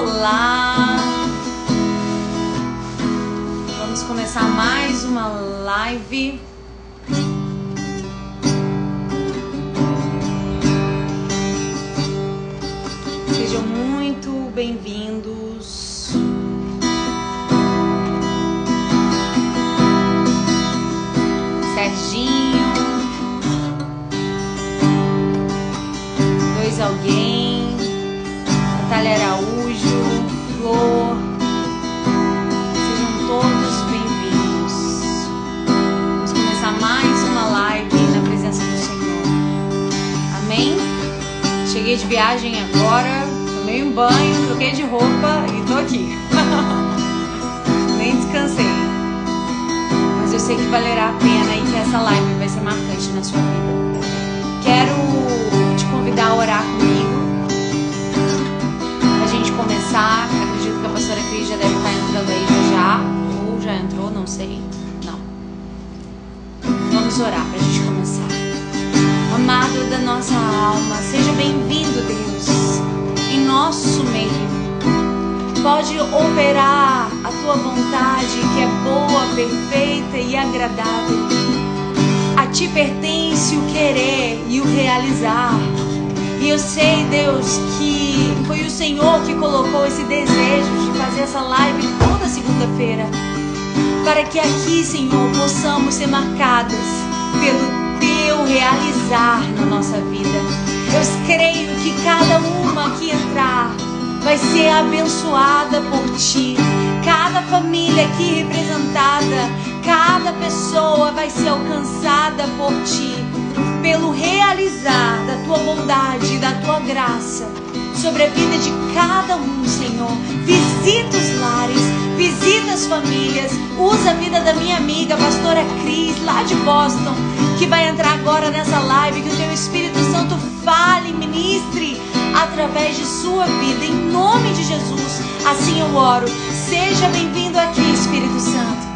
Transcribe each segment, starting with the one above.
Olá! Vamos começar mais uma live. Sejam muito bem-vindos. Serginho. Dois alguém. Cheguei de viagem agora, tomei um banho, troquei de roupa e tô aqui. Nem descansei. Mas eu sei que valerá a pena e que essa live vai ser marcante na sua vida. Quero te convidar a orar comigo. Pra gente começar. Acredito que a pastora Cris já deve estar entrando aí já já. Ou já entrou, não sei. Não. Vamos orar pra gente começar. Amado da nossa alma, seja bem-vindo, Deus, em nosso meio. Pode operar a tua vontade, que é boa, perfeita e agradável. A ti pertence o querer e o realizar. E eu sei, Deus, que foi o Senhor que colocou esse desejo de fazer essa live toda segunda-feira. Para que aqui, Senhor, possamos ser marcadas pelo teu realizar na nossa vida. Eu creio que cada uma que entrar vai ser abençoada por ti. Cada família aqui representada, cada pessoa vai ser alcançada por ti, pelo realizar da tua bondade e da tua graça sobre a vida de cada um, Senhor. Visita os lares, visita as famílias, usa a vida da minha amiga, pastora Cris, lá de Boston, que vai entrar agora nessa live, que o teu Espírito Santo fale, ministre através de sua vida, em nome de Jesus. Assim eu oro. Seja bem-vindo aqui, Espírito Santo.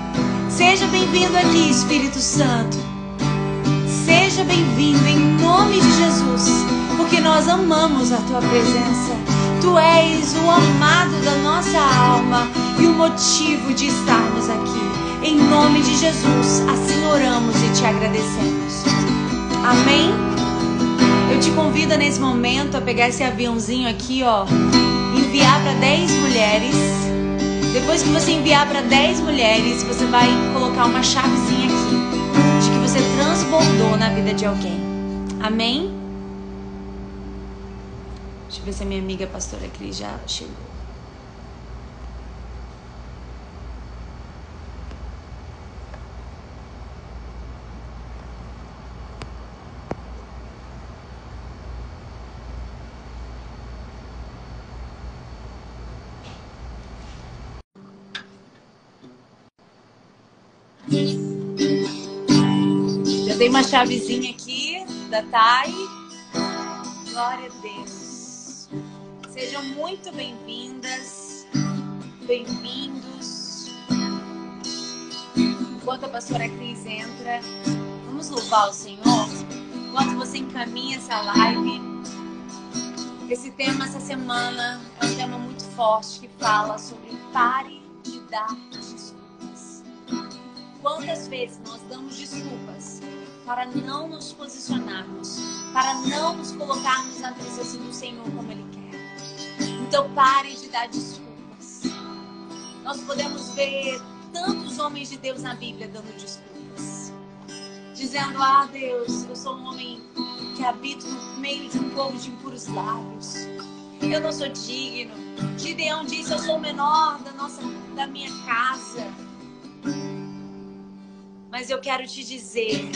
Seja bem-vindo aqui, Espírito Santo. Seja bem-vindo em nome de Jesus, porque nós amamos a tua presença. Tu és o amado da nossa alma e o motivo de estarmos aqui. Em nome de Jesus, assim oramos e te agradecemos. Amém? Eu te convido nesse momento a pegar esse aviãozinho aqui, ó, enviar para 10 mulheres. Depois que você enviar para 10 mulheres, você vai colocar uma chavezinha aqui de que você transbordou na vida de alguém. Amém? Deixa eu ver se a minha amiga pastora Cris já chegou. Já dei uma chavezinha aqui da Thay. Glória a Deus. Sejam muito bem-vindas, bem-vindos. Enquanto a pastora Cris entra, vamos louvar o Senhor. Enquanto você encaminha essa live, esse tema essa semana é um tema muito forte que fala sobre pare de dar desculpas. Quantas vezes nós damos desculpas para não nos posicionarmos, para não nos colocarmos na presença do Senhor como Ele quer? Então pare de dar desculpas. Nós podemos ver tantos homens de Deus na Bíblia dando desculpas, dizendo: Ah, Deus, eu sou um homem que habito no meio de um povo de impuros lábios. Eu não sou digno. Gideão disse: Eu sou o menor da nossa, da minha casa. Mas eu quero te dizer: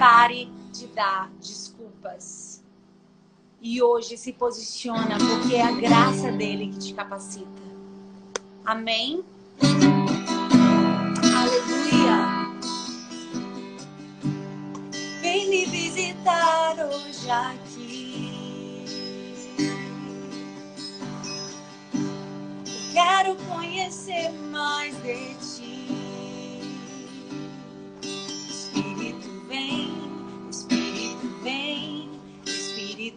pare de dar desculpas. E hoje se posiciona, porque é a graça dele que te capacita. Amém? Aleluia. Vem me visitar hoje aqui. Quero conhecer mais de ti.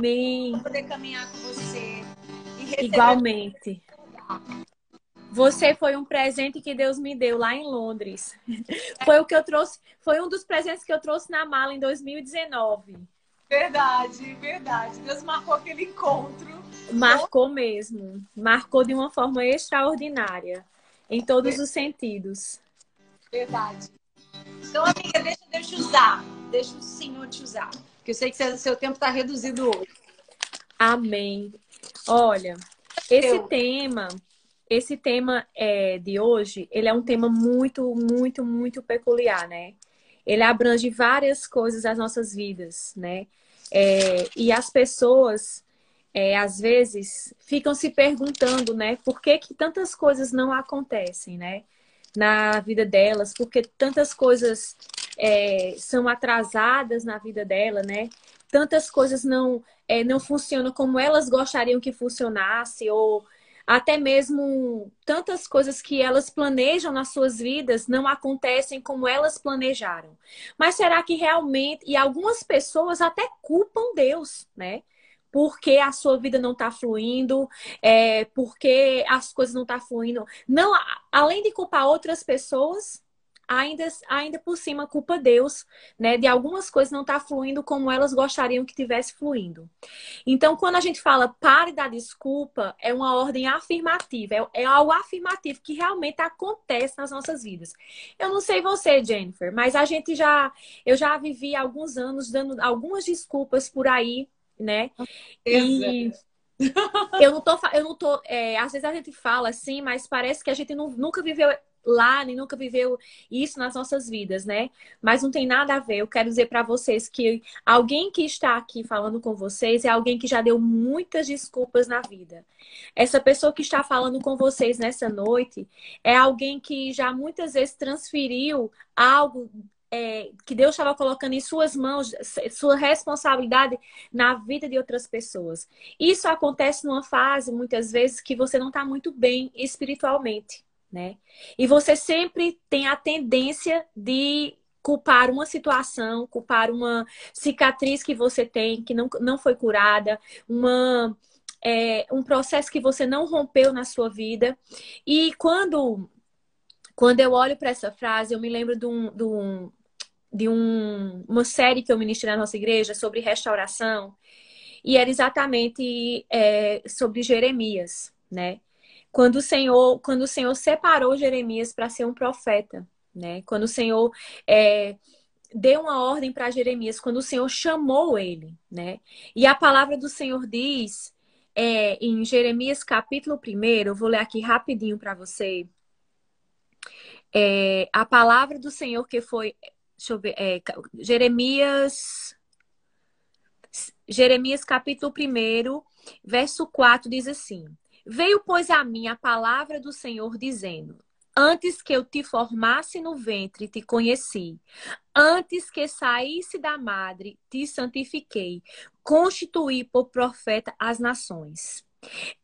Amém! Poder caminhar com você Igualmente. Você foi um presente que Deus me deu lá em Londres. Foi o que eu trouxe, foi um dos presentes que eu trouxe na mala em 2019. Verdade, verdade. Deus marcou aquele encontro. Marcou mesmo. Marcou de uma forma extraordinária. Em todos os sentidos. Verdade. Então, amiga, deixa Deus te usar. Deixa o Senhor te usar. Porque eu sei que seu- tempo está reduzido hoje. Amém. Olha, esse Eu. tema, esse tema é, de hoje, ele é um tema muito, muito, muito peculiar, né? Ele abrange várias coisas das nossas vidas, né? É, e as pessoas, é, às vezes, ficam se perguntando, né? Por que que tantas coisas não acontecem, né? Na vida delas, porque tantas coisas é, são atrasadas na vida dela, né? Tantas coisas não é, não funcionam como elas gostariam que funcionasse, ou até mesmo tantas coisas que elas planejam nas suas vidas não acontecem como elas planejaram. Mas será que realmente, e algumas pessoas até culpam Deus, né? Porque a sua vida não está fluindo, é, porque as coisas não estão fluindo. Não, além de culpar outras pessoas, ainda, ainda por cima culpa Deus, né? De algumas coisas não estar fluindo como elas gostariam que tivesse fluindo. Então, quando a gente fala pare da desculpa, é uma ordem afirmativa, é, é algo afirmativo que realmente acontece nas nossas vidas. Eu não sei você, Jennifer, mas a gente já, eu já vivi alguns anos dando algumas desculpas por aí, né? E eu não tô, eu não tô, é, às vezes a gente fala assim, mas parece que a gente não- nunca viveu lá, nem nunca viveu isso nas nossas vidas, né? Mas não tem nada a ver. Eu quero dizer para vocês que alguém que está aqui falando com vocês é alguém que já deu muitas desculpas na vida. Essa pessoa que está falando com vocês nessa noite é alguém que já muitas vezes transferiu algo é, que Deus estava colocando em suas mãos, sua responsabilidade na vida de outras pessoas. Isso acontece numa fase, muitas vezes, que você não está muito bem espiritualmente, né? E você sempre tem a tendência de culpar uma situação, culpar uma cicatriz que você tem, que não, não foi curada, uma, é, um processo que você não rompeu na sua vida. E quando, quando eu olho para essa frase, eu me lembro de um, de um de um, uma série que eu ministrei na nossa igreja sobre restauração e era exatamente é, sobre Jeremias, né? Quando o Senhor, quando o Senhor separou Jeremias para ser um profeta, né? Quando o Senhor é, deu uma ordem para Jeremias, quando o Senhor chamou ele, né? E a palavra do Senhor diz é, em Jeremias capítulo 1, eu vou ler aqui rapidinho para você. É, a palavra do Senhor que foi Deixa eu ver. É, Jeremias. Jeremias capítulo 1, verso 4 diz assim: Veio, pois, a mim a palavra do Senhor dizendo: Antes que eu te formasse no ventre, te conheci. Antes que saísse da madre, te santifiquei. Constituí por profeta as nações.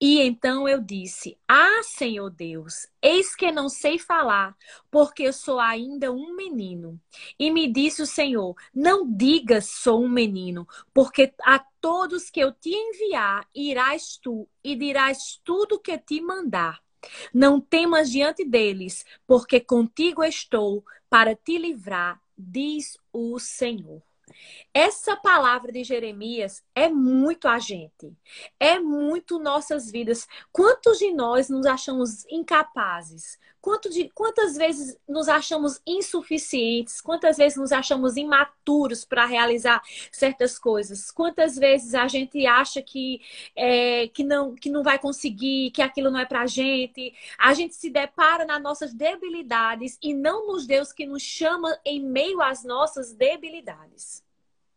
E então eu disse: Ah, Senhor Deus, eis que não sei falar, porque eu sou ainda um menino. E me disse o Senhor: Não digas sou um menino, porque a todos que eu te enviar irás tu e dirás tudo que te mandar. Não temas diante deles, porque contigo estou para te livrar, diz o Senhor. Essa palavra de Jeremias é muito a gente, é muito nossas vidas. Quantos de nós nos achamos incapazes? Quanto de, quantas vezes nos achamos insuficientes? Quantas vezes nos achamos imaturos para realizar certas coisas? Quantas vezes a gente acha que, é, que, não, que não vai conseguir, que aquilo não é para a gente? A gente se depara nas nossas debilidades e não nos Deus que nos chama em meio às nossas debilidades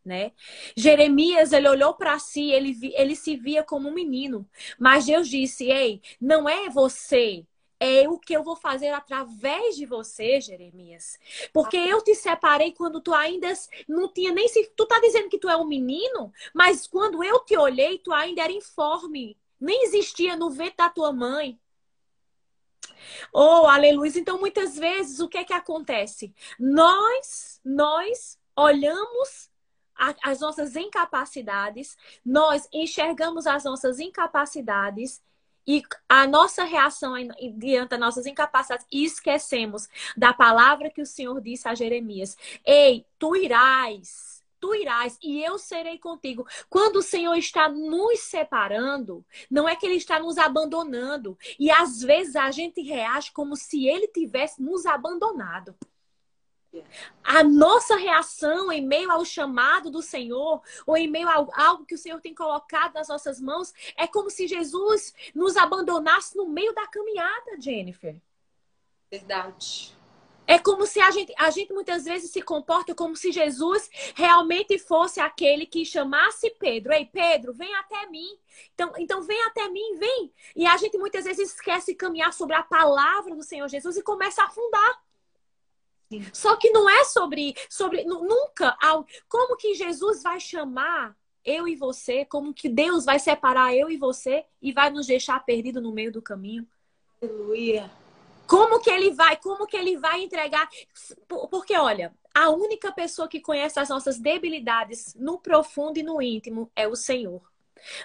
né? Jeremias, ele olhou para si, ele, ele se via como um menino. Mas Deus disse: Ei, não é você, é o que eu vou fazer através de você, Jeremias. Porque eu te separei quando tu ainda não tinha nem se. Tu tá dizendo que tu é um menino, mas quando eu te olhei, tu ainda era informe. Nem existia no ventre da tua mãe. Oh, aleluia. Então, muitas vezes, o que é que acontece? Nós, nós olhamos as nossas incapacidades, nós enxergamos as nossas incapacidades e a nossa reação diante das nossas incapacidades e esquecemos da palavra que o Senhor disse a Jeremias: Ei, tu irás, tu irás e eu serei contigo. Quando o Senhor está nos separando, não é que ele está nos abandonando. E às vezes a gente reage como se ele tivesse nos abandonado. A nossa reação em meio ao chamado do Senhor, ou em meio a algo que o Senhor tem colocado nas nossas mãos, é como se Jesus nos abandonasse no meio da caminhada, Jennifer. Verdade. É como se a gente, a gente muitas vezes se comporta como se Jesus realmente fosse aquele que chamasse Pedro. Ei, Pedro, vem até mim. Então, então vem até mim, vem. E a gente muitas vezes esquece de caminhar sobre a palavra do Senhor Jesus e começa a afundar. Só que não é sobre, sobre nunca. Como que Jesus vai chamar eu e você? Como que Deus vai separar eu e você e vai nos deixar perdido no meio do caminho? Aleluia. Como que ele vai? Como que ele vai entregar? Porque olha, a única pessoa que conhece as nossas debilidades no profundo e no íntimo é o Senhor.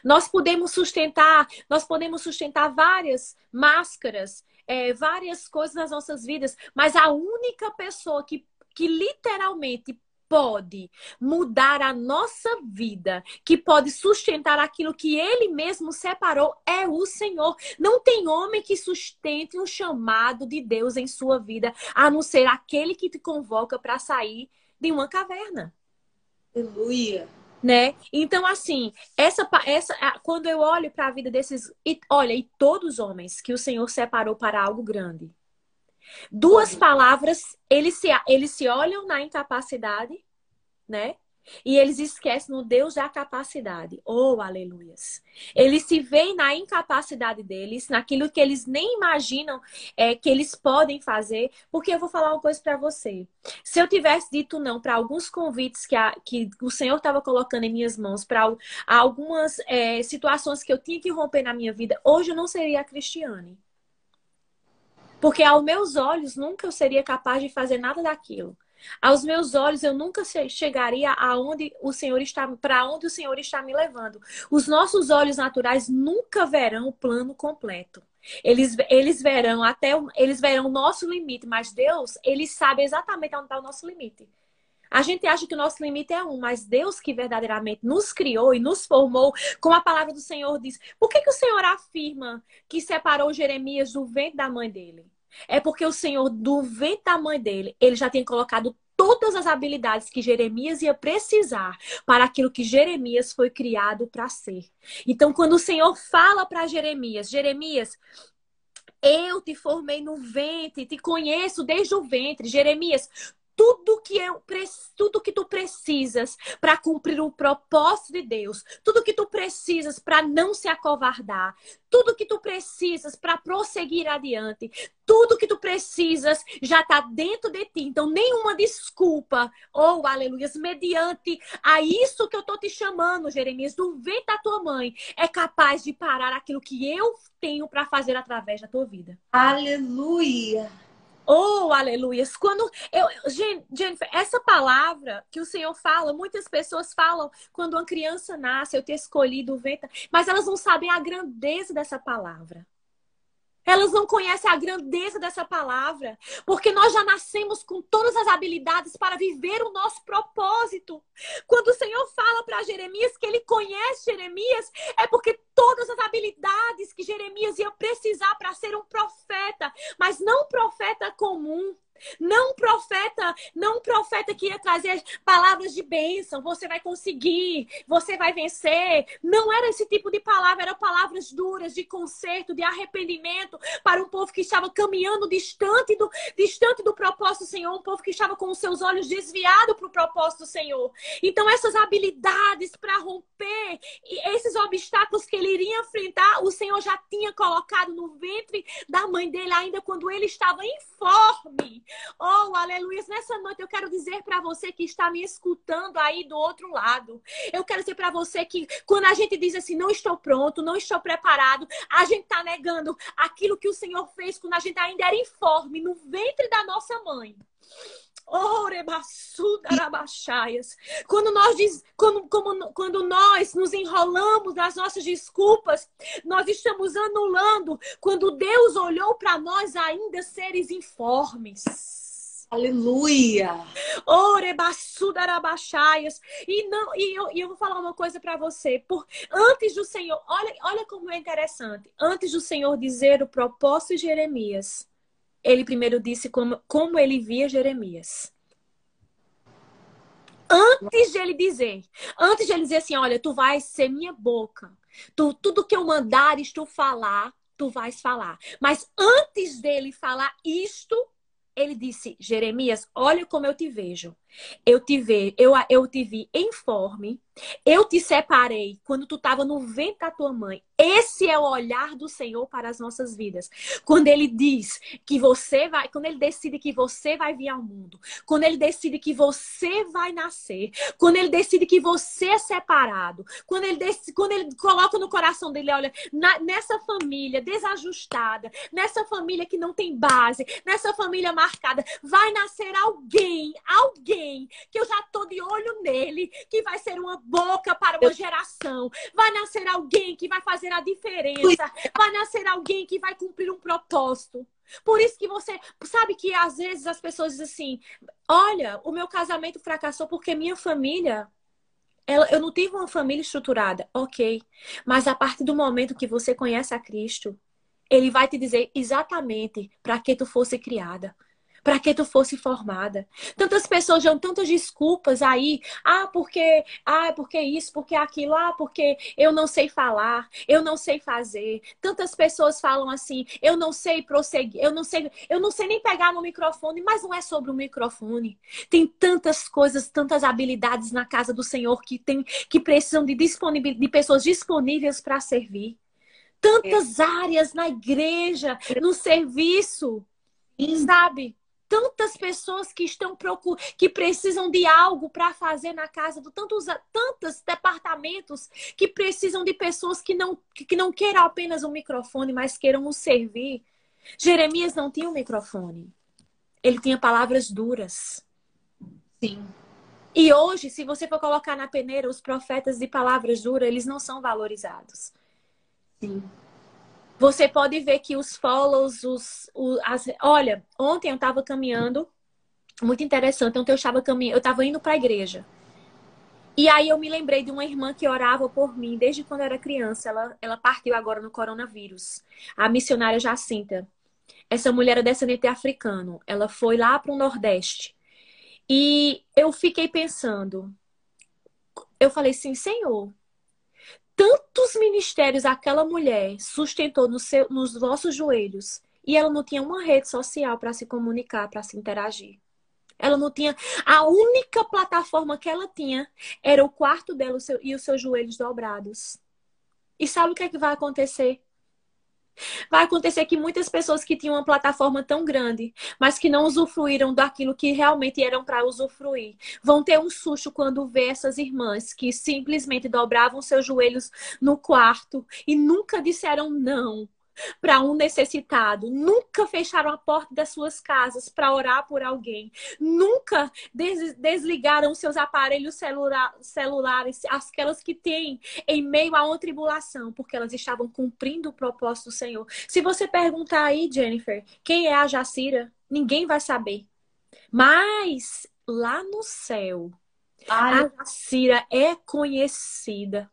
Nós podemos sustentar, nós podemos sustentar várias máscaras é, várias coisas nas nossas vidas, mas a única pessoa que, que literalmente pode mudar a nossa vida, que pode sustentar aquilo que ele mesmo separou, é o Senhor. Não tem homem que sustente um chamado de Deus em sua vida, a não ser aquele que te convoca para sair de uma caverna. Aleluia né? Então, assim, essa, essa quando eu olho para a vida desses. E, olha, e todos os homens que o Senhor separou para algo grande. Duas palavras, eles se, eles se olham na incapacidade, né? E eles esquecem no Deus da capacidade. Oh, aleluias. Eles se veem na incapacidade deles, naquilo que eles nem imaginam é, que eles podem fazer. Porque eu vou falar uma coisa para você. Se eu tivesse dito não para alguns convites que, a, que o Senhor estava colocando em minhas mãos, para algumas é, situações que eu tinha que romper na minha vida, hoje eu não seria a Cristiane. Porque aos meus olhos nunca eu seria capaz de fazer nada daquilo. Aos meus olhos, eu nunca chegaria aonde o Senhor está, para onde o Senhor está me levando. Os nossos olhos naturais nunca verão o plano completo. Eles, eles verão até eles verão o nosso limite, mas Deus, ele sabe exatamente onde está o nosso limite. A gente acha que o nosso limite é um, mas Deus que verdadeiramente nos criou e nos formou, como a palavra do Senhor diz. Por que, que o Senhor afirma que separou Jeremias do ventre da mãe dele? É porque o Senhor, do ventre da mãe dele, ele já tem colocado todas as habilidades que Jeremias ia precisar para aquilo que Jeremias foi criado para ser. Então, quando o Senhor fala para Jeremias, Jeremias, eu te formei no ventre, te conheço desde o ventre. Jeremias, tudo que eu tudo que tu precisas para cumprir o propósito de Deus, tudo que tu precisas para não se acovardar, tudo que tu precisas para prosseguir adiante, tudo que tu precisas já está dentro de ti. Então, nenhuma desculpa, ou oh, aleluia, mediante a isso que eu tô te chamando, Jeremias, do vento da tua mãe, é capaz de parar aquilo que eu tenho para fazer através da tua vida. Aleluia. Oh, aleluias. Quando eu, Jennifer, essa palavra que o Senhor fala, muitas pessoas falam quando uma criança nasce, eu ter escolhido o vento, mas elas não sabem a grandeza dessa palavra. Elas não conhecem a grandeza dessa palavra, porque nós já nascemos com todas as habilidades para viver o nosso propósito. Quando o Senhor fala para Jeremias que ele conhece Jeremias, é porque todas as habilidades que Jeremias ia precisar para ser um profeta, mas não um profeta comum, não profeta, não profeta que ia trazer palavras de bênção, você vai conseguir, você vai vencer. Não era esse tipo de palavra, eram palavras duras de conserto, de arrependimento para um povo que estava caminhando distante do, distante do propósito do Senhor, um povo que estava com os seus olhos desviados para o propósito do Senhor. Então, essas habilidades para romper esses obstáculos que ele iria enfrentar, o Senhor já tinha colocado no ventre da mãe dele, ainda quando ele estava informe. Oh, aleluia. Nessa noite eu quero dizer para você que está me escutando aí do outro lado. Eu quero dizer para você que quando a gente diz assim, não estou pronto, não estou preparado, a gente está negando aquilo que o Senhor fez quando a gente ainda era informe no ventre da nossa mãe. Quando nós, diz, quando, como, quando nós nos enrolamos nas nossas desculpas, nós estamos anulando quando Deus olhou para nós ainda seres informes. Aleluia! Orebassudarabachaias. E não, e eu, e eu vou falar uma coisa para você. Por antes do Senhor, olha, olha como é interessante. Antes do Senhor dizer o propósito de Jeremias, ele primeiro disse como, como ele via Jeremias. Antes de ele dizer, antes de ele dizer assim, olha, tu vais ser minha boca. Tu, tudo que eu mandares tu falar, tu vais falar. Mas antes dele falar isto, ele disse: Jeremias, olha como eu te vejo. Eu te vi, eu, eu te vi informe, eu te separei quando tu estava no ventre da tua mãe. Esse é o olhar do Senhor para as nossas vidas. Quando ele diz que você vai, quando ele decide que você vai vir ao mundo, quando ele decide que você vai nascer, quando ele decide que você é separado, quando ele, decide, quando ele coloca no coração dele, olha, na, nessa família desajustada, nessa família que não tem base, nessa família marcada, vai nascer alguém, alguém que eu já tô de olho nele, que vai ser uma boca para uma geração. Vai nascer alguém que vai fazer a diferença. Vai nascer alguém que vai cumprir um propósito. Por isso que você sabe que às vezes as pessoas dizem assim: olha, o meu casamento fracassou porque minha família. Ela, eu não tive uma família estruturada, ok. Mas a partir do momento que você conhece a Cristo, ele vai te dizer exatamente para que tu fosse criada para que tu fosse formada. Tantas pessoas dão tantas desculpas aí, ah, porque, ah, porque isso, porque aquilo, ah, porque eu não sei falar, eu não sei fazer. Tantas pessoas falam assim, eu não sei prosseguir, eu não sei, eu não sei nem pegar no microfone, mas não é sobre o microfone. Tem tantas coisas, tantas habilidades na casa do Senhor que tem que precisam de disponibil, de pessoas disponíveis para servir tantas é. áreas na igreja, no serviço, Sim. sabe? Tantas pessoas que estão procurando, que precisam de algo para fazer na casa, do tantos, tantos departamentos que precisam de pessoas que não, que não queiram apenas um microfone, mas queiram o servir. Jeremias não tinha um microfone. Ele tinha palavras duras. Sim. E hoje, se você for colocar na peneira os profetas de palavras duras, eles não são valorizados. Sim. Você pode ver que os follows, os, os as, olha, ontem eu estava caminhando, muito interessante. Ontem eu estava caminhando, eu estava indo para a igreja. E aí eu me lembrei de uma irmã que orava por mim desde quando eu era criança. Ela, ela partiu agora no coronavírus. A missionária Jacinta. Essa mulher é descendente africano. Ela foi lá para o Nordeste. E eu fiquei pensando. Eu falei assim, Senhor, tantos ministérios aquela mulher sustentou no seu, nos vossos joelhos e ela não tinha uma rede social para se comunicar, para se interagir. Ela não tinha. A única plataforma que ela tinha era o quarto dela e os seus joelhos dobrados. E sabe o que, é que vai acontecer? Vai acontecer que muitas pessoas que tinham uma plataforma tão grande, mas que não usufruíram daquilo que realmente eram para usufruir, vão ter um susto quando vê essas irmãs que simplesmente dobravam seus joelhos no quarto e nunca disseram não para um necessitado, nunca fecharam a porta das suas casas para orar por alguém, nunca des desligaram seus aparelhos celula celulares, aquelas que têm em meio a uma tribulação, porque elas estavam cumprindo o propósito do Senhor. Se você perguntar aí, Jennifer, quem é a Jacira, ninguém vai saber. Mas lá no céu, Ai. a Jacira é conhecida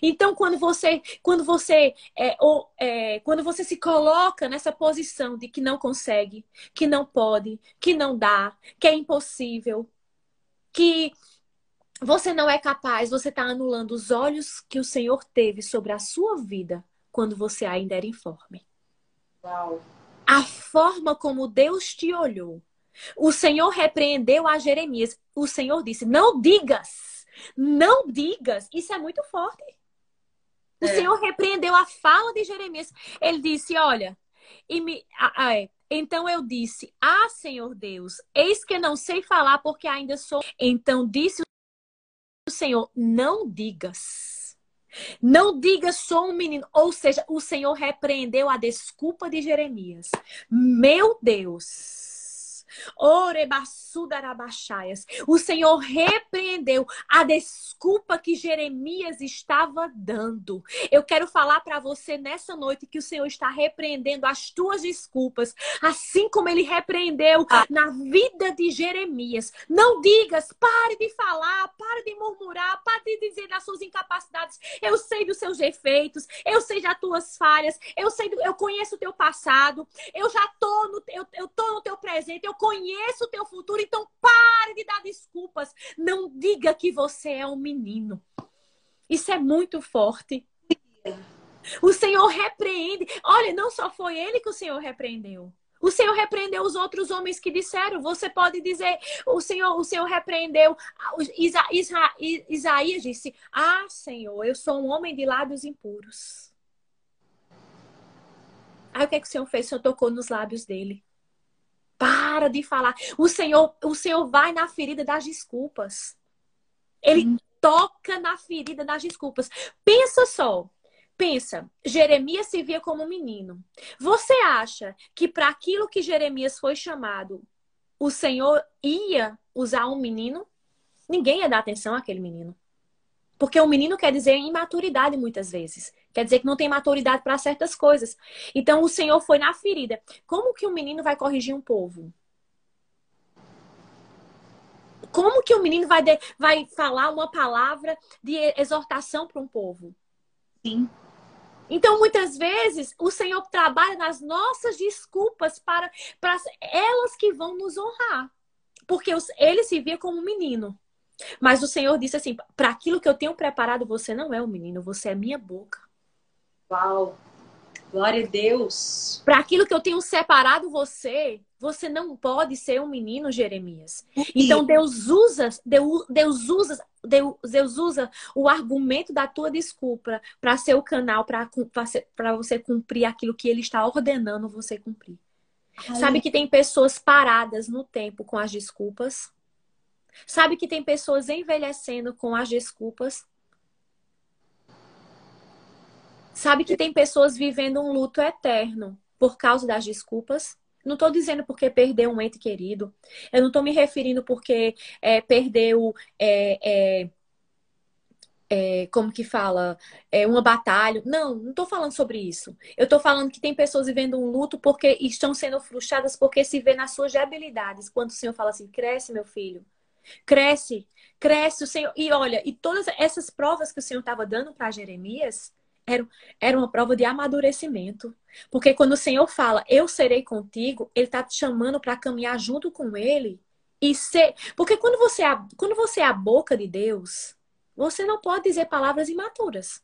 então, quando você, quando você, é, ou, é, quando você se coloca nessa posição de que não consegue, que não pode, que não dá, que é impossível, que você não é capaz, você está anulando os olhos que o Senhor teve sobre a sua vida quando você ainda era informe. Uau. A forma como Deus te olhou o Senhor repreendeu a Jeremias. O Senhor disse: Não digas, não digas. Isso é muito forte. O é. Senhor repreendeu a fala de Jeremias. Ele disse: Olha, e me, ah, é. então eu disse: Ah, Senhor Deus, eis que não sei falar porque ainda sou. Então disse o Senhor: Não digas. Não diga sou um menino. Ou seja, o Senhor repreendeu a desculpa de Jeremias. Meu Deus. O Senhor repreendeu a desculpa que Jeremias estava dando. Eu quero falar para você nessa noite que o Senhor está repreendendo as tuas desculpas, assim como ele repreendeu ah. na vida de Jeremias. Não digas, pare de falar, pare de murmurar, pare de dizer das suas incapacidades. Eu sei dos seus defeitos, eu sei das tuas falhas, eu sei, do, eu conheço o teu passado, eu já tô no, eu, eu tô no teu presente, eu conheço o teu futuro, então pare de dar desculpas. Não diga que você é um menino. Isso é muito forte. O Senhor repreende. Olha, não só foi ele que o Senhor repreendeu. O Senhor repreendeu os outros homens que disseram. Você pode dizer, o Senhor, o Senhor repreendeu. Isa, Isa, Isaías disse: Ah, Senhor, eu sou um homem de lábios impuros. Aí o que, é que o Senhor fez? O Senhor tocou nos lábios dele. Para de falar. O Senhor, o Senhor vai na ferida das desculpas. Ele hum. toca na ferida das desculpas. Pensa só. Pensa, Jeremias se via como um menino. Você acha que para aquilo que Jeremias foi chamado, o Senhor ia usar um menino? Ninguém ia dar atenção àquele menino. Porque o menino quer dizer imaturidade muitas vezes. Quer dizer que não tem maturidade para certas coisas. Então o Senhor foi na ferida. Como que um menino vai corrigir um povo? Como que um menino vai, de, vai falar uma palavra de exortação para um povo? Sim. Então, muitas vezes, o Senhor trabalha nas nossas desculpas para, para elas que vão nos honrar. Porque ele se via como um menino. Mas o Senhor disse assim: para aquilo que eu tenho preparado, você não é um menino, você é minha boca. Uau! Glória a Deus! Para aquilo que eu tenho separado você, você não pode ser um menino, Jeremias. Então Deus usa, Deus, Deus usa, Deus, Deus usa o argumento da tua desculpa para ser o canal para você cumprir aquilo que Ele está ordenando você cumprir. Ai. Sabe que tem pessoas paradas no tempo com as desculpas? Sabe que tem pessoas envelhecendo com as desculpas? Sabe que tem pessoas vivendo um luto eterno por causa das desculpas? Não estou dizendo porque perdeu um ente querido. Eu não estou me referindo porque é, perdeu. É, é, é, como que fala? É, uma batalha. Não, não estou falando sobre isso. Eu estou falando que tem pessoas vivendo um luto porque estão sendo frustradas porque se vê nas suas debilidades. Quando o Senhor fala assim, cresce, meu filho. Cresce, cresce o Senhor. E olha, e todas essas provas que o Senhor estava dando para Jeremias era, era uma prova de amadurecimento. Porque quando o Senhor fala, eu serei contigo, Ele está te chamando para caminhar junto com Ele e ser. Porque quando você, é, quando você é a boca de Deus, você não pode dizer palavras imaturas.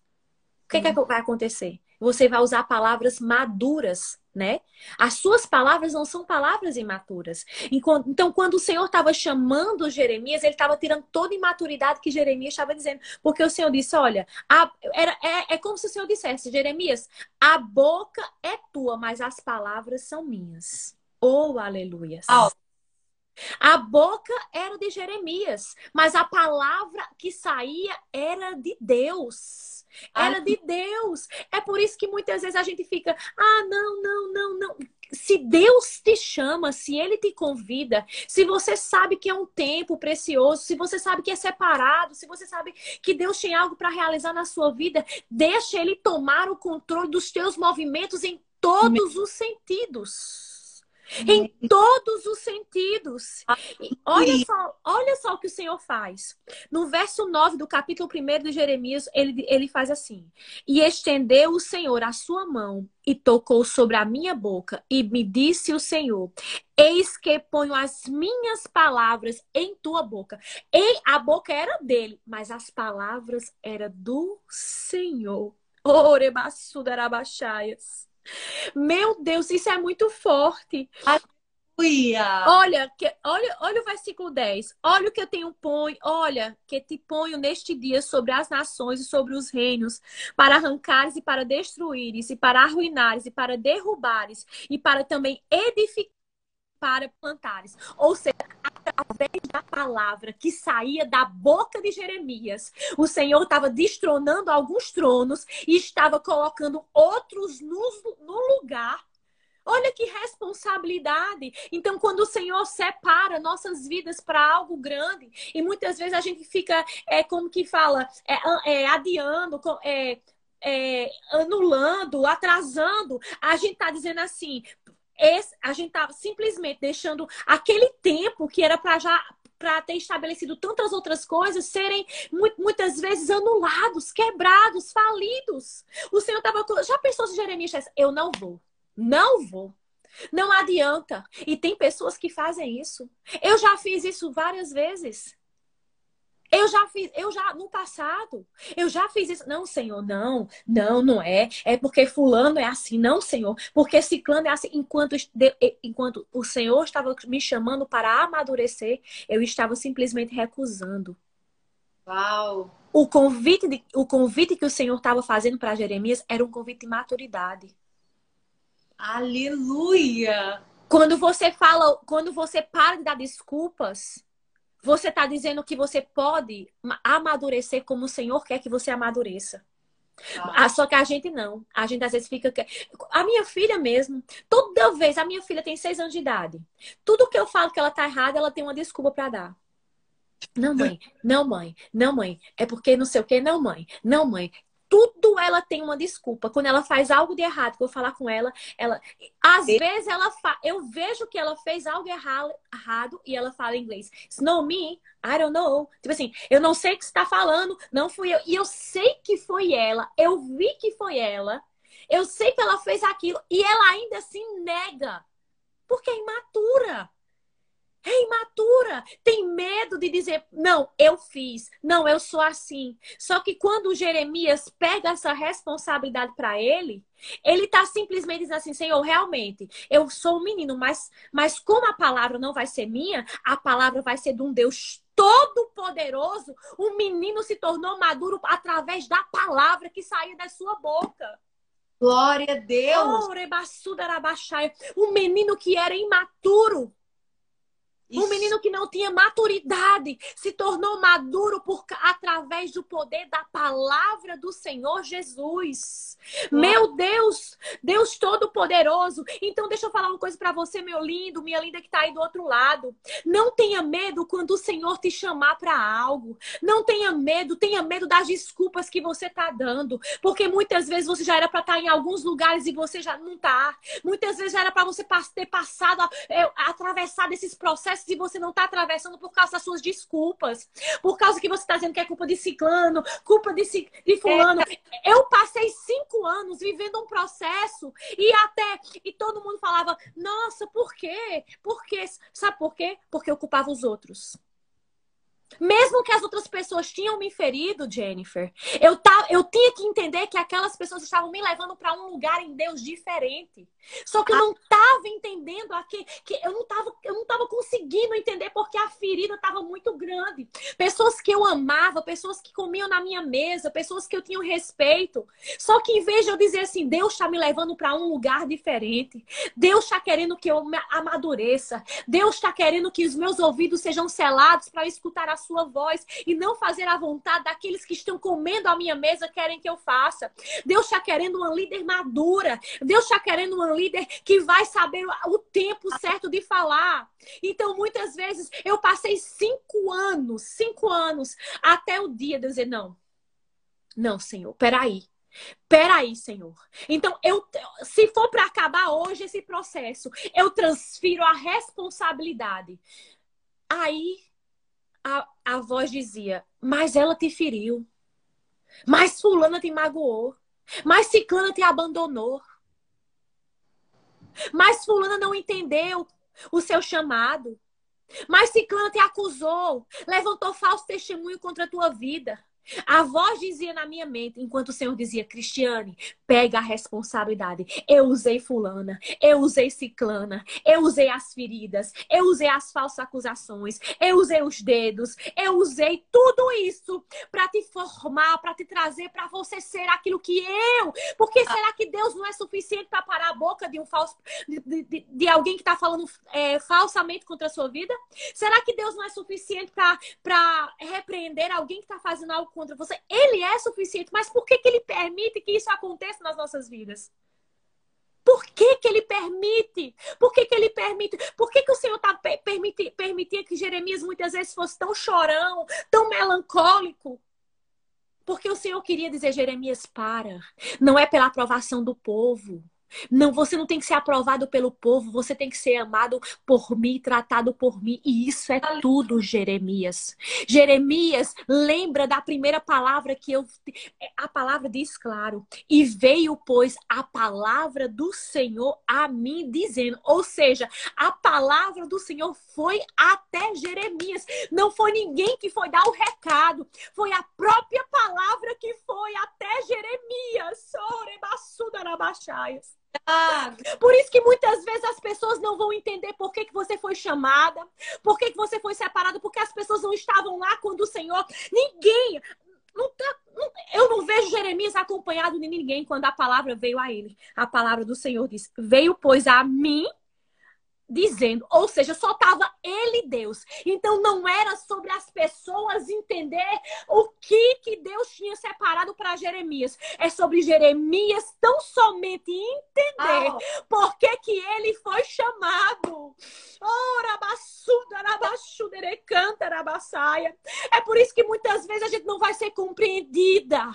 O que, uhum. que vai acontecer? Você vai usar palavras maduras né? As suas palavras não são palavras imaturas. Então, quando o Senhor estava chamando Jeremias, ele estava tirando toda a imaturidade que Jeremias estava dizendo. Porque o Senhor disse: Olha, a, era, é, é como se o Senhor dissesse, Jeremias, a boca é tua, mas as palavras são minhas. Oh, aleluia. Oh. A boca era de Jeremias, mas a palavra que saía era de Deus. Era de Deus. É por isso que muitas vezes a gente fica, ah, não, não, não, não. Se Deus te chama, se Ele te convida, se você sabe que é um tempo precioso, se você sabe que é separado, se você sabe que Deus tem algo para realizar na sua vida, deixa Ele tomar o controle dos teus movimentos em todos os sentidos. Em todos os sentidos. Olha só, olha só o que o Senhor faz. No verso 9 do capítulo 1 de Jeremias, ele, ele faz assim: E estendeu o Senhor a sua mão e tocou sobre a minha boca, e me disse o Senhor: Eis que ponho as minhas palavras em tua boca. E a boca era dele, mas as palavras eram do Senhor. Orebassudarabachaias. Meu Deus, isso é muito forte. Aleluia. Olha, que, olha, olha o versículo 10. Olha o que eu tenho ponho, olha, que te ponho neste dia sobre as nações e sobre os reinos, para arrancares e para destruires, e para arruinares, e para derrubares, e para também edificar para plantares. Ou seja, através da palavra que saía da boca de Jeremias, o Senhor estava destronando alguns tronos e estava colocando outros no, no lugar. Olha que responsabilidade. Então, quando o Senhor separa nossas vidas para algo grande, e muitas vezes a gente fica, é, como que fala, é, é adiando, é, é, anulando, atrasando, a gente está dizendo assim: esse, a gente estava simplesmente deixando aquele tempo que era para já para ter estabelecido tantas outras coisas serem muitas vezes anulados, quebrados, falidos. O Senhor estava. Já pensou se Jeremias eu não vou, não vou. Não adianta. E tem pessoas que fazem isso. Eu já fiz isso várias vezes. Eu já fiz, eu já no passado, eu já fiz isso. Não, Senhor, não, não, não é. É porque fulano é assim, não, Senhor. Porque ciclano é assim. Enquanto, enquanto o Senhor estava me chamando para amadurecer, eu estava simplesmente recusando. Uau! O convite, de, o convite que o Senhor estava fazendo para Jeremias era um convite de maturidade. Aleluia! Quando você fala, quando você para de dar desculpas, você está dizendo que você pode amadurecer como o Senhor quer que você amadureça. Ah. Só que a gente não. A gente às vezes fica. A minha filha mesmo, toda vez, a minha filha tem seis anos de idade. Tudo que eu falo que ela tá errada, ela tem uma desculpa para dar. Não, mãe, não, mãe, não, mãe. É porque não sei o que, não, mãe, não, mãe tudo ela tem uma desculpa. Quando ela faz algo de errado, que eu falar com ela, ela às e... vezes ela fa... eu vejo que ela fez algo errado, e ela fala em inglês. It's not me, I don't know. Tipo assim, eu não sei o que está falando, não fui eu. E eu sei que foi ela, eu vi que foi ela. Eu sei que ela fez aquilo e ela ainda assim nega. Porque é imatura é imatura, tem medo de dizer, não, eu fiz, não, eu sou assim. Só que quando Jeremias pega essa responsabilidade para ele, ele está simplesmente dizendo assim, Senhor, realmente, eu sou um menino, mas, mas como a palavra não vai ser minha, a palavra vai ser de um Deus todo-poderoso, o menino se tornou maduro através da palavra que saía da sua boca. Glória a Deus! Um menino que era imaturo isso. Um menino que não tinha maturidade se tornou maduro por, através do poder da palavra do Senhor Jesus. Meu Deus, Deus Todo-Poderoso. Então, deixa eu falar uma coisa para você, meu lindo, minha linda que está aí do outro lado. Não tenha medo quando o Senhor te chamar para algo. Não tenha medo, tenha medo das desculpas que você está dando. Porque muitas vezes você já era para estar tá em alguns lugares e você já não está. Muitas vezes já era para você ter passado, atravessado esses processos se você não está atravessando por causa das suas desculpas, por causa que você está dizendo que é culpa de ciclano, culpa de, de fulano. É. Eu passei cinco anos vivendo um processo e até e todo mundo falava, nossa, por quê? Por quê? Sabe por quê? Porque eu culpava os outros. Mesmo que as outras pessoas tinham me ferido, Jennifer, eu, tá, eu tinha que entender que aquelas pessoas estavam me levando para um lugar em Deus diferente. Só que eu não estava entendendo aqui, que eu não estava eu não tava conseguindo entender porque a ferida estava muito grande. Pessoas que eu amava, pessoas que comiam na minha mesa, pessoas que eu tinha respeito. Só que em vez de eu dizer assim, Deus está me levando para um lugar diferente. Deus está querendo que eu amadureça. Deus está querendo que os meus ouvidos sejam selados para escutar as sua voz e não fazer a vontade daqueles que estão comendo a minha mesa querem que eu faça. Deus está querendo uma líder madura. Deus está querendo uma líder que vai saber o tempo certo de falar. Então, muitas vezes, eu passei cinco anos, cinco anos, até o dia de dizer, não, não, Senhor, peraí. Peraí, Senhor. Então, eu, se for para acabar hoje esse processo, eu transfiro a responsabilidade. Aí a, a voz dizia: Mas ela te feriu. Mas Fulana te magoou. Mas Ciclana te abandonou. Mas Fulana não entendeu o seu chamado. Mas Ciclana te acusou, levantou falso testemunho contra a tua vida. A voz dizia na minha mente, enquanto o Senhor dizia: Cristiane, pega a responsabilidade. Eu usei fulana, eu usei ciclana, eu usei as feridas, eu usei as falsas acusações, eu usei os dedos, eu usei tudo isso para te formar, para te trazer para você ser aquilo que eu. Porque ah. será que Deus não é suficiente para parar a boca de um falso de, de, de alguém que está falando é, falsamente contra a sua vida? Será que Deus não é suficiente para repreender alguém que está fazendo algo contra você, ele é suficiente. Mas por que, que ele permite que isso aconteça nas nossas vidas? Por que, que ele permite? Por que, que ele permite? Por que, que o Senhor tá, permite, permitia que Jeremias muitas vezes fosse tão chorão, tão melancólico? Porque o Senhor queria dizer, Jeremias, para. Não é pela aprovação do povo. Não, você não tem que ser aprovado pelo povo, você tem que ser amado por mim, tratado por mim. E isso é tudo, Jeremias. Jeremias lembra da primeira palavra que eu. A palavra diz claro. E veio, pois, a palavra do Senhor a mim dizendo. Ou seja, a palavra do Senhor foi até Jeremias. Não foi ninguém que foi dar o recado. Foi a própria palavra que foi até Jeremias. Sorebaçudarabachaias. Por isso que muitas vezes as pessoas não vão entender por que, que você foi chamada, por que, que você foi separado, porque as pessoas não estavam lá quando o Senhor. Ninguém. Não tá, não, eu não vejo Jeremias acompanhado de ninguém quando a palavra veio a ele. A palavra do Senhor diz: Veio, pois, a mim dizendo, ou seja, só estava ele Deus. Então não era sobre as pessoas entender o que que Deus tinha separado para Jeremias. É sobre Jeremias tão somente entender oh. por que que ele foi chamado. É por isso que muitas vezes a gente não vai ser compreendida.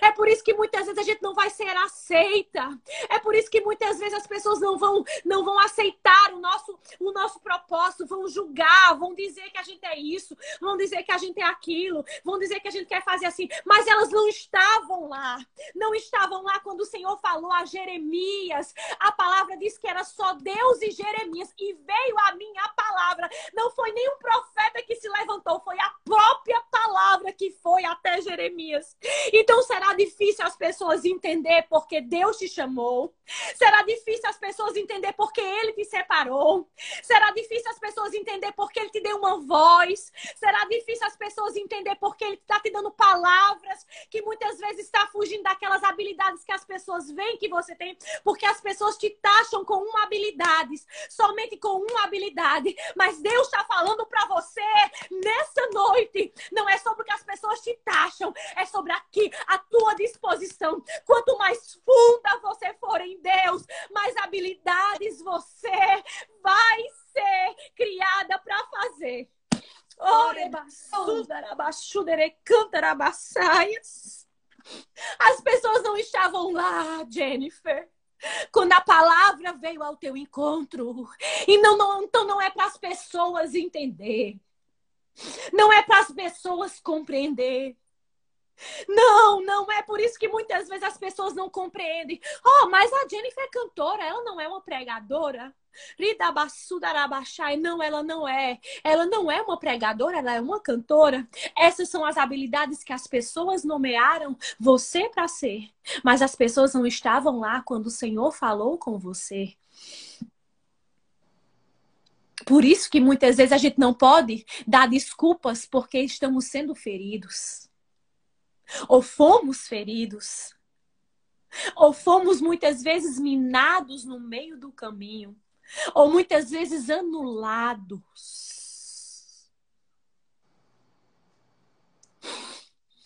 É por isso que muitas vezes a gente não vai ser aceita. É por isso que muitas vezes as pessoas não vão não vão aceitar o nosso nosso, o nosso propósito, vão julgar, vão dizer que a gente é isso, vão dizer que a gente é aquilo, vão dizer que a gente quer fazer assim, mas elas não estavam lá. Não estavam lá quando o Senhor falou a Jeremias. A palavra diz que era só Deus e Jeremias e veio a mim a palavra. Não foi nenhum profeta que se levantou, foi a própria palavra que foi até Jeremias. Então será difícil as pessoas entender porque Deus te chamou. Será difícil as pessoas entender porque ele te separou. Será difícil as pessoas entender porque ele te deu uma voz. Será difícil as pessoas entender porque ele está te dando palavras que muitas vezes está fugindo daquelas habilidades que as pessoas veem que você tem, porque as pessoas te taxam com uma habilidade, somente com uma habilidade. Mas Deus está falando para você nessa noite. Não é sobre o que as pessoas te taxam, é sobre aqui a tua disposição. Quanto mais funda você for em Deus, mais habilidades você vai ser criada para fazer. As pessoas não estavam lá, Jennifer. Quando a palavra veio ao teu encontro. E não, não, então não é para as pessoas entender. Não é para as pessoas compreender. Não, não é por isso que muitas vezes as pessoas não compreendem. Oh, mas a Jennifer é cantora, ela não é uma pregadora. Não, ela não é. Ela não é uma pregadora, ela é uma cantora. Essas são as habilidades que as pessoas nomearam você para ser. Mas as pessoas não estavam lá quando o Senhor falou com você. Por isso que muitas vezes a gente não pode dar desculpas porque estamos sendo feridos. Ou fomos feridos. Ou fomos muitas vezes minados no meio do caminho ou muitas vezes anulados.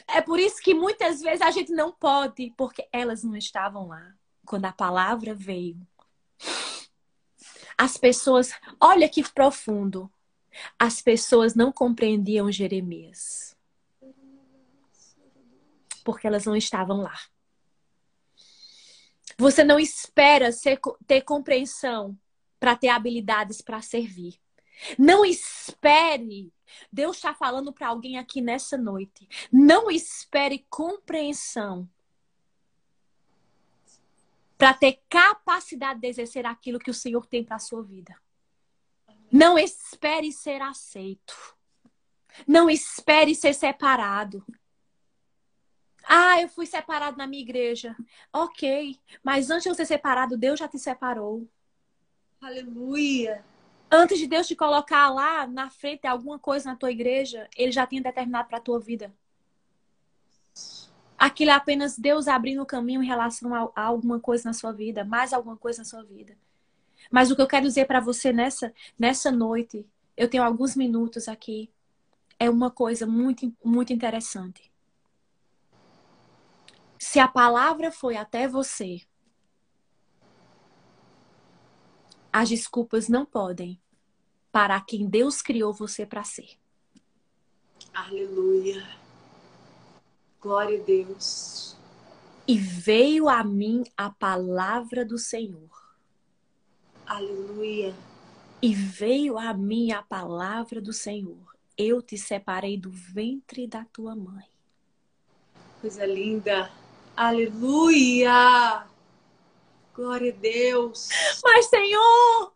É por isso que muitas vezes a gente não pode, porque elas não estavam lá quando a palavra veio. As pessoas, olha que profundo. As pessoas não compreendiam Jeremias. Porque elas não estavam lá. Você não espera ser, ter compreensão para ter habilidades para servir. Não espere. Deus está falando para alguém aqui nessa noite. Não espere compreensão para ter capacidade de exercer aquilo que o Senhor tem para a sua vida. Não espere ser aceito. Não espere ser separado. Ah, eu fui separado na minha igreja. Ok, mas antes de eu ser separado, Deus já te separou. Aleluia. Antes de Deus te colocar lá na frente alguma coisa na tua igreja, Ele já tinha determinado para a tua vida. Aquilo é apenas Deus abrindo o caminho em relação a, a alguma coisa na sua vida, mais alguma coisa na sua vida. Mas o que eu quero dizer para você nessa, nessa noite, eu tenho alguns minutos aqui, é uma coisa muito, muito interessante. Se a palavra foi até você, as desculpas não podem parar quem Deus criou você para ser. Aleluia. Glória a Deus. E veio a mim a palavra do Senhor. Aleluia. E veio a mim a palavra do Senhor. Eu te separei do ventre da tua mãe. Coisa linda. Aleluia. Glória a Deus. Mas, Senhor,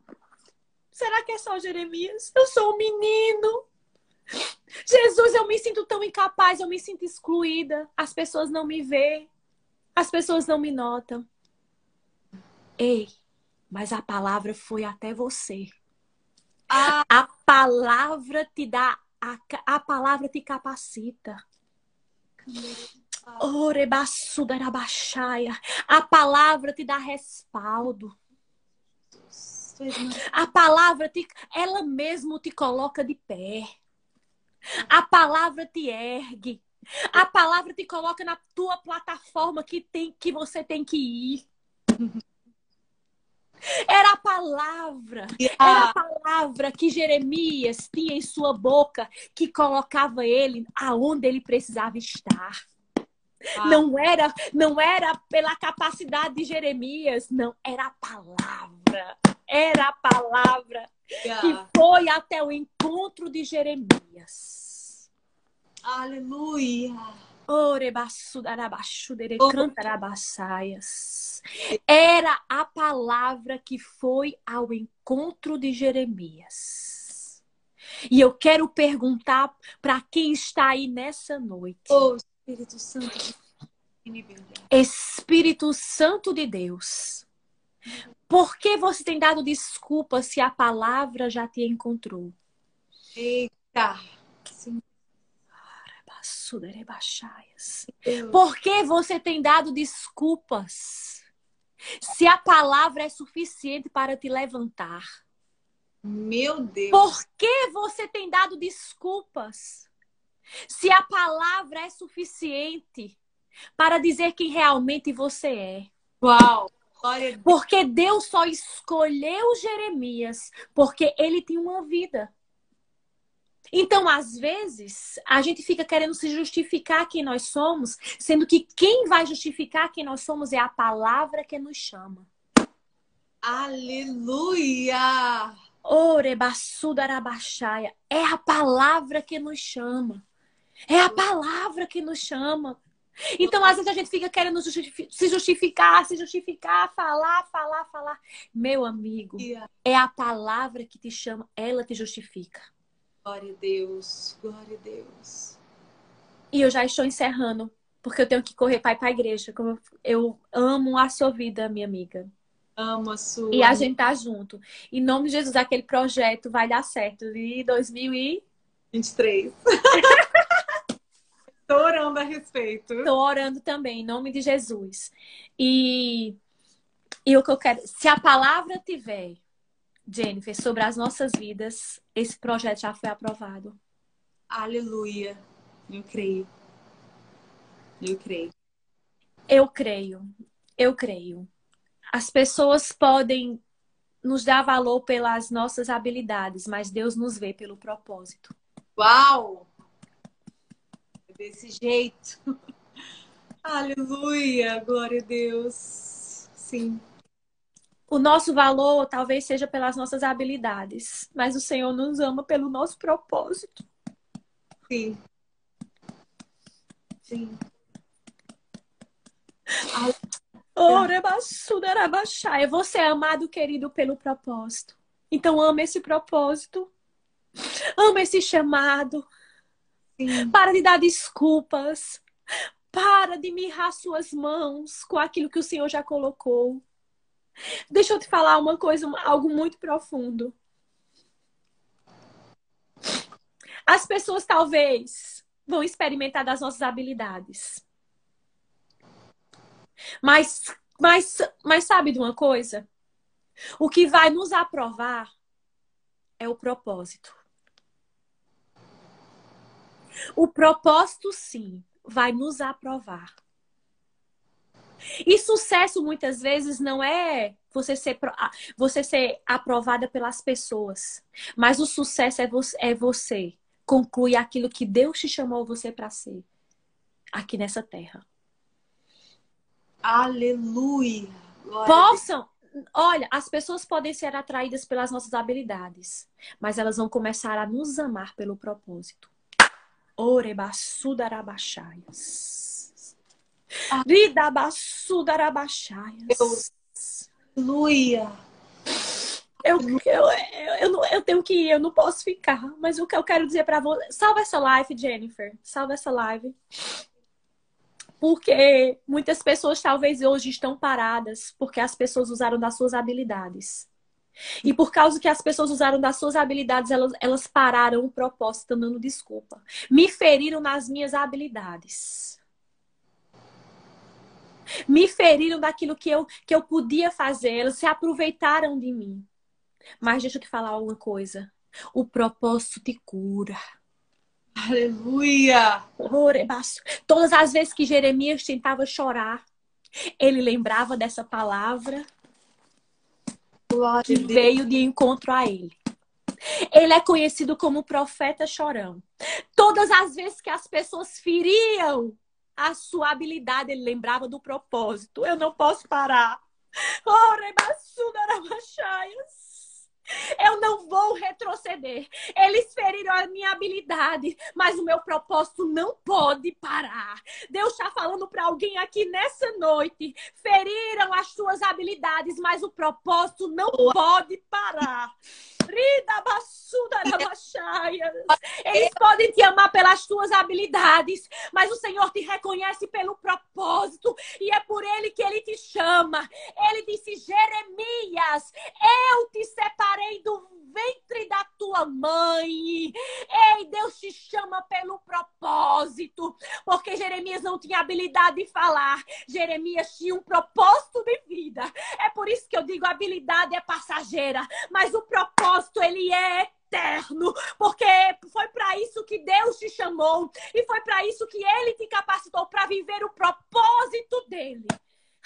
será que é só Jeremias? Eu sou um menino. Jesus, eu me sinto tão incapaz, eu me sinto excluída. As pessoas não me veem. As pessoas não me notam. Ei, mas a palavra foi até você. Ah. A palavra te dá, a, a palavra te capacita. Orebassudarabachaya. A palavra te dá respaldo. A palavra te, ela mesmo te coloca de pé. A palavra te ergue. A palavra te coloca na tua plataforma que tem que você tem que ir. Era a palavra, era a palavra que Jeremias tinha em sua boca que colocava ele aonde ele precisava estar. Ah. Não era, não era pela capacidade de Jeremias, não, era a palavra. Era a palavra que foi até o encontro de Jeremias. Aleluia. Era a palavra que foi ao encontro de Jeremias. E eu quero perguntar para quem está aí nessa noite. Oh, Espírito Santo. Espírito Santo de Deus. Por que você tem dado desculpa se a palavra já te encontrou? Eita! Por que você tem dado desculpas se a palavra é suficiente para te levantar? Meu Deus! Por que você tem dado desculpas se a palavra é suficiente para dizer quem realmente você é? Uau! Porque Deus só escolheu Jeremias porque ele tinha uma vida. Então, às vezes, a gente fica querendo se justificar quem nós somos, sendo que quem vai justificar quem nós somos é a palavra que nos chama. Aleluia! Orebassudarabachaya. É a palavra que nos chama. É a palavra que nos chama. Então, às vezes, a gente fica querendo se justificar, se justificar, falar, falar, falar. Meu amigo, é a palavra que te chama, ela te justifica. Glória a Deus, glória a Deus. E eu já estou encerrando, porque eu tenho que correr para ir para a igreja. Como eu amo a sua vida, minha amiga. Amo a sua. E a gente tá junto. Em nome de Jesus, aquele projeto vai dar certo. De 2023. Tô orando a respeito. Tô orando também, em nome de Jesus. E, e o que eu quero, se a palavra tiver, Jennifer, sobre as nossas vidas, esse projeto já foi aprovado. Aleluia. Eu creio. Eu creio. Eu creio. Eu creio. As pessoas podem nos dar valor pelas nossas habilidades, mas Deus nos vê pelo propósito. Uau! Desse jeito. Aleluia! Glória a Deus. Sim. O nosso valor talvez seja pelas nossas habilidades, mas o Senhor nos ama pelo nosso propósito. Sim. Sim. Você é amado, querido, pelo propósito. Então ama esse propósito. Ama esse chamado. Para de dar desculpas. Para de mirrar suas mãos com aquilo que o Senhor já colocou. Deixa eu te falar uma coisa, algo muito profundo. As pessoas talvez vão experimentar das nossas habilidades. Mas, mas, mas sabe de uma coisa? O que vai nos aprovar é o propósito. O propósito, sim, vai nos aprovar. E sucesso muitas vezes não é você ser, você ser aprovada pelas pessoas, mas o sucesso é você, é você concluir aquilo que Deus te chamou você para ser aqui nessa terra. Aleluia! Possam. Olha, as pessoas podem ser atraídas pelas nossas habilidades, mas elas vão começar a nos amar pelo propósito. Orebassudarabachaias. Ridabassudarabachaias. Aleluia! Eu, eu, eu, eu, não, eu tenho que ir, eu não posso ficar. Mas o que eu quero dizer para você. Salva essa live, Jennifer. Salva essa live porque muitas pessoas talvez hoje estão paradas porque as pessoas usaram das suas habilidades. E por causa que as pessoas usaram das suas habilidades, elas, elas pararam o propósito, dando desculpa. Me feriram nas minhas habilidades. Me feriram daquilo que eu, que eu podia fazer. Elas se aproveitaram de mim. Mas deixa eu te falar uma coisa. O propósito te cura. Aleluia! Todas as vezes que Jeremias tentava chorar, ele lembrava dessa palavra que veio de encontro a ele. Ele é conhecido como profeta chorão. Todas as vezes que as pessoas feriam a sua habilidade, ele lembrava do propósito. Eu não posso parar. Oh, eu não retroceder. Eles feriram a minha habilidade, mas o meu propósito não pode parar. Deus está falando para alguém aqui nessa noite. Feriram as suas habilidades, mas o propósito não pode parar. Eles podem te amar pelas tuas habilidades, mas o Senhor te reconhece pelo propósito e é por ele que ele te chama. Ele disse: Jeremias, eu te separei do ventre da tua mãe. Ei, Deus te chama pelo propósito, porque Jeremias não tinha habilidade de falar. Jeremias tinha um propósito de vida. É por isso que eu digo, habilidade é passageira, mas o propósito ele é eterno, porque foi para isso que Deus te chamou e foi para isso que ele te capacitou para viver o propósito dele.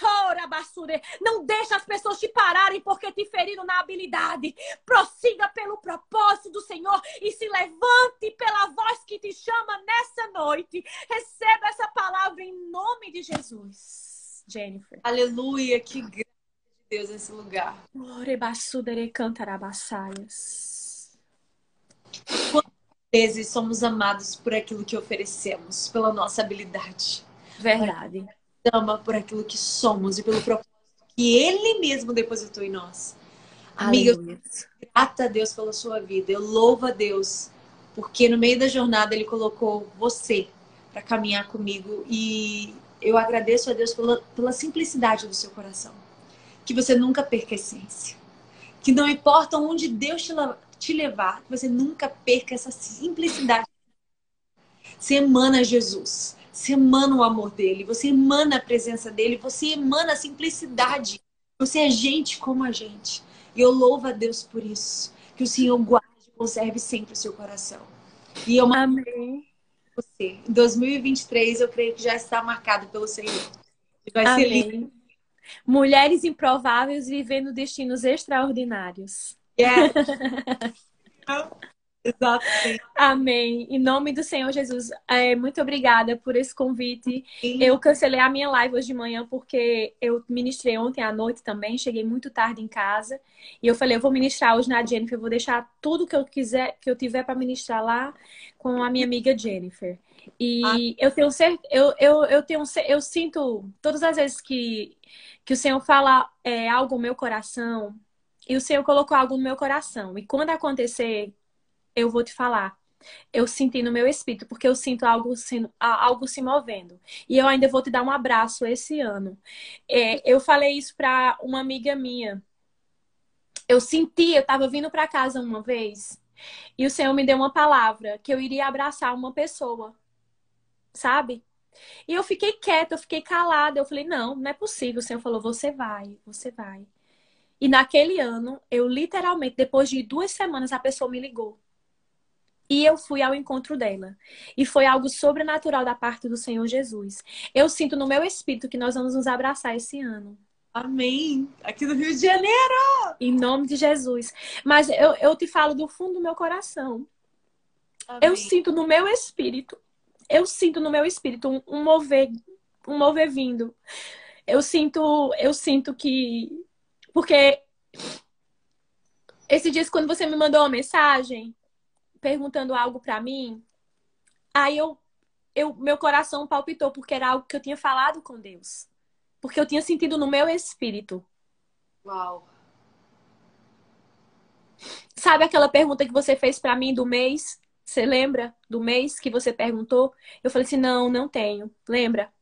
Ora, basure. Não deixe as pessoas te pararem porque te feriram na habilidade. Prossiga pelo propósito do Senhor e se levante pela voz que te chama nessa noite. Receba essa palavra em nome de Jesus. Jennifer. Aleluia, que graça de Deus nesse lugar. Ore basudere cantarabassaias. Quantas vezes somos amados por aquilo que oferecemos, pela nossa habilidade? Verdade ama por aquilo que somos e pelo propósito que Ele mesmo depositou em nós. Amiga, eu grata a Deus pela sua vida. Eu louvo a Deus porque no meio da jornada Ele colocou você para caminhar comigo e eu agradeço a Deus pela, pela simplicidade do seu coração. Que você nunca perca a essência. Que não importa onde Deus te, te levar, que você nunca perca essa simplicidade. Você emana Jesus. Você emana o amor dele, você emana a presença dele, você emana a simplicidade. Você é gente como a gente. E eu louvo a Deus por isso. Que o Senhor guarde e conserve sempre o seu coração. E eu... Amém. você. Em 2023, eu creio que já está marcado pelo Senhor. Vai Amém. ser lindo. Mulheres improváveis vivendo destinos extraordinários. Yeah. Exatamente. Amém. Em nome do Senhor Jesus, é, muito obrigada por esse convite. Sim. Eu cancelei a minha live hoje de manhã porque eu ministrei ontem à noite também, cheguei muito tarde em casa. E eu falei, eu vou ministrar hoje na Jennifer, eu vou deixar tudo que eu quiser, que eu tiver para ministrar lá com a minha amiga Jennifer. E ah. eu tenho certeza, eu, eu, eu tenho eu sinto todas as vezes que, que o Senhor fala é, algo no meu coração, e o Senhor colocou algo no meu coração. E quando acontecer, eu vou te falar. Eu senti no meu espírito, porque eu sinto algo se, algo se movendo. E eu ainda vou te dar um abraço esse ano. É, eu falei isso para uma amiga minha. Eu senti, eu estava vindo para casa uma vez, e o Senhor me deu uma palavra que eu iria abraçar uma pessoa, sabe? E eu fiquei quieta, eu fiquei calada. Eu falei, não, não é possível. O Senhor falou, você vai, você vai. E naquele ano, eu literalmente, depois de duas semanas, a pessoa me ligou. E eu fui ao encontro dela. E foi algo sobrenatural da parte do Senhor Jesus. Eu sinto no meu espírito que nós vamos nos abraçar esse ano. Amém. Aqui no Rio de Janeiro. Em nome de Jesus. Mas eu, eu te falo do fundo do meu coração. Amém. Eu sinto no meu espírito. Eu sinto no meu espírito um, um mover, um mover vindo. Eu sinto, eu sinto que porque esses dias quando você me mandou uma mensagem, perguntando algo para mim, aí eu, eu, meu coração palpitou porque era algo que eu tinha falado com Deus, porque eu tinha sentido no meu espírito. Uau. Sabe aquela pergunta que você fez para mim do mês? Você lembra do mês que você perguntou? Eu falei assim: não, não tenho. Lembra?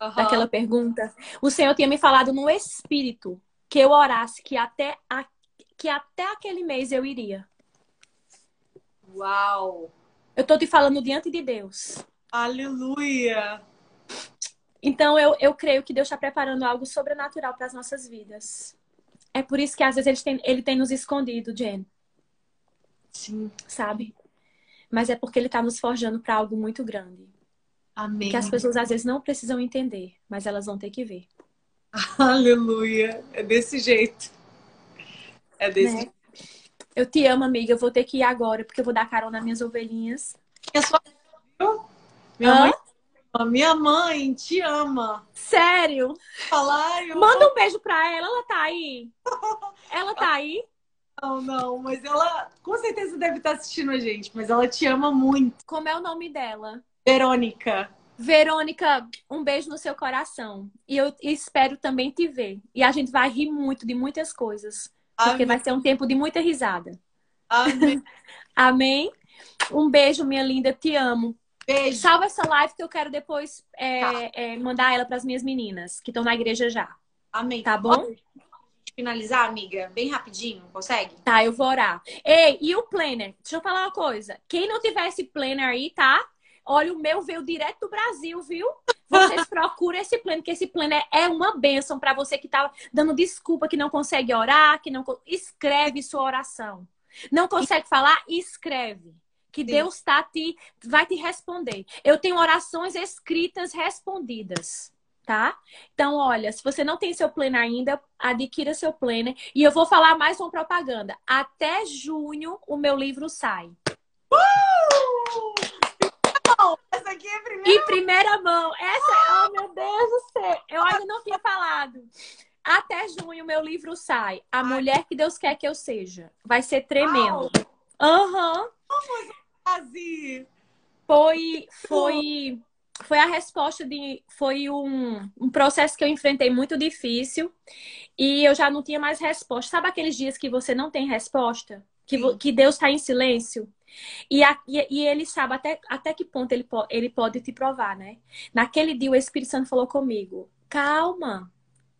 Uhum. Daquela pergunta? O Senhor tinha me falado no espírito que eu orasse que até, a, que até aquele mês eu iria. Uau! Eu tô te falando diante de Deus. Aleluia! Então eu, eu creio que Deus está preparando algo sobrenatural para as nossas vidas. É por isso que às vezes ele tem, ele tem nos escondido, Jen. Sim. Sabe? Mas é porque ele está nos forjando para algo muito grande. Amém. Que as pessoas às vezes não precisam entender, mas elas vão ter que ver. Aleluia! É desse jeito. É desse né? jeito. Eu te amo, amiga. Eu vou ter que ir agora, porque eu vou dar carona nas minhas ovelhinhas. Minha Hã? mãe, minha mãe te ama. Sério? Falar, eu... Manda um beijo pra ela. Ela tá aí? ela tá aí? Não, não, mas ela com certeza deve estar assistindo a gente, mas ela te ama muito. Como é o nome dela? Verônica. Verônica, um beijo no seu coração. E eu espero também te ver. E a gente vai rir muito de muitas coisas. Porque Amém. vai ser um tempo de muita risada. Amém. Amém. Um beijo, minha linda. Te amo. Beijo. Salva essa live que eu quero depois é, tá. é, mandar ela para as minhas meninas, que estão na igreja já. Amém. Tá bom? Pode finalizar, amiga? Bem rapidinho, consegue? Tá, eu vou orar. Ei, e o planner? Deixa eu falar uma coisa. Quem não tiver esse planner aí, tá? Olha, o meu veio direto do Brasil, viu? Vocês procuram esse plano, que esse plano é, é uma bênção para você que tá dando desculpa que não consegue orar, que não escreve sua oração. Não consegue falar? Escreve. Que Sim. Deus tá te vai te responder. Eu tenho orações escritas respondidas tá? Então, olha, se você não tem seu planner ainda, adquira seu planner. E eu vou falar mais uma propaganda. Até junho o meu livro sai. Uh! Essa aqui é primeira Em primeira mão. Essa, oh meu Deus do céu. Eu ainda não tinha falado. Até junho meu livro sai. A mulher que Deus quer que eu seja. Vai ser tremendo. Aham. Uhum. Foi, foi, foi a resposta de, foi um, um processo que eu enfrentei muito difícil e eu já não tinha mais resposta. Sabe aqueles dias que você não tem resposta? Que, que Deus está em silêncio? E, a, e, e, ele sabe até, até que ponto ele, po, ele pode te provar, né? Naquele dia o Espírito Santo falou comigo: calma,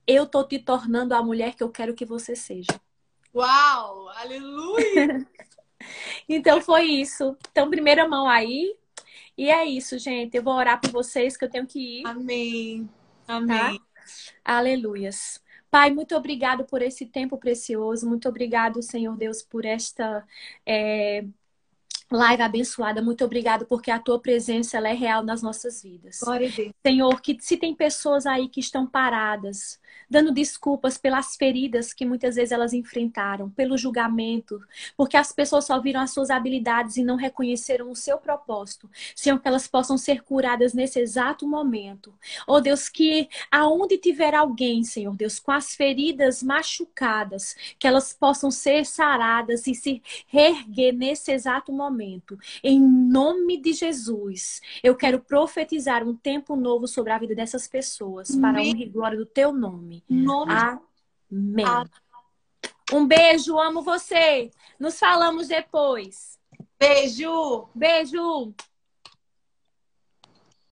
eu tô te tornando a mulher que eu quero que você seja. Uau! Aleluia! então foi isso. Então, primeira mão aí. E é isso, gente. Eu vou orar por vocês que eu tenho que ir. Amém. Amém. Tá? Aleluias. Pai, muito obrigado por esse tempo precioso. Muito obrigado, Senhor Deus, por esta. É Live abençoada, muito obrigada porque a tua presença ela é real nas nossas vidas. Senhor, que se tem pessoas aí que estão paradas, dando desculpas pelas feridas que muitas vezes elas enfrentaram, pelo julgamento, porque as pessoas só viram as suas habilidades e não reconheceram o seu propósito. Senhor, que elas possam ser curadas nesse exato momento. Oh Deus, que aonde tiver alguém, Senhor Deus, com as feridas machucadas, que elas possam ser saradas e se reerguer nesse exato momento. Em nome de Jesus, eu quero profetizar um tempo novo sobre a vida dessas pessoas, para a honra e glória do teu nome nome. nome. Amém. Amém. Um beijo, amo você. Nos falamos depois. Beijo. Beijo.